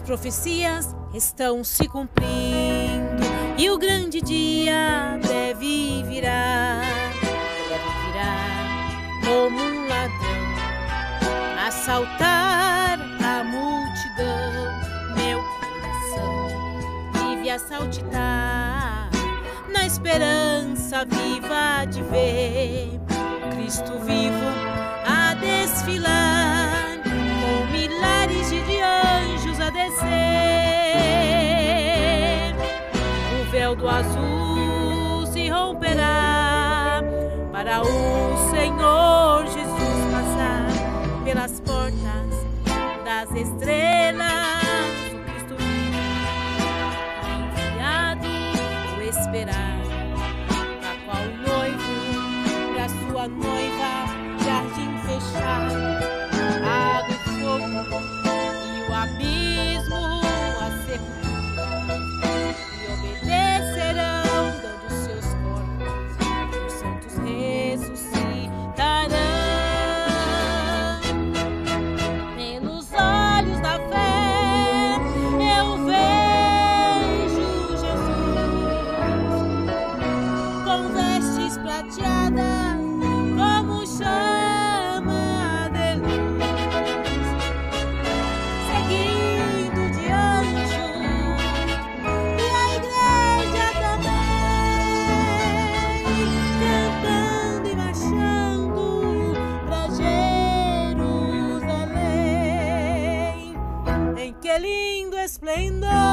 profecias estão se cumprindo e o grande dia deve virar. Deve virar como um ladrão, assaltar a multidão. Meu coração vive a saltitar na esperança viva de ver Cristo vivo azul se romperá para o Senhor Jesus passar pelas portas das estrelas. O Cristo vive, enviado o esperar, a qual noivo para sua noiva jardim fechar. esplendor.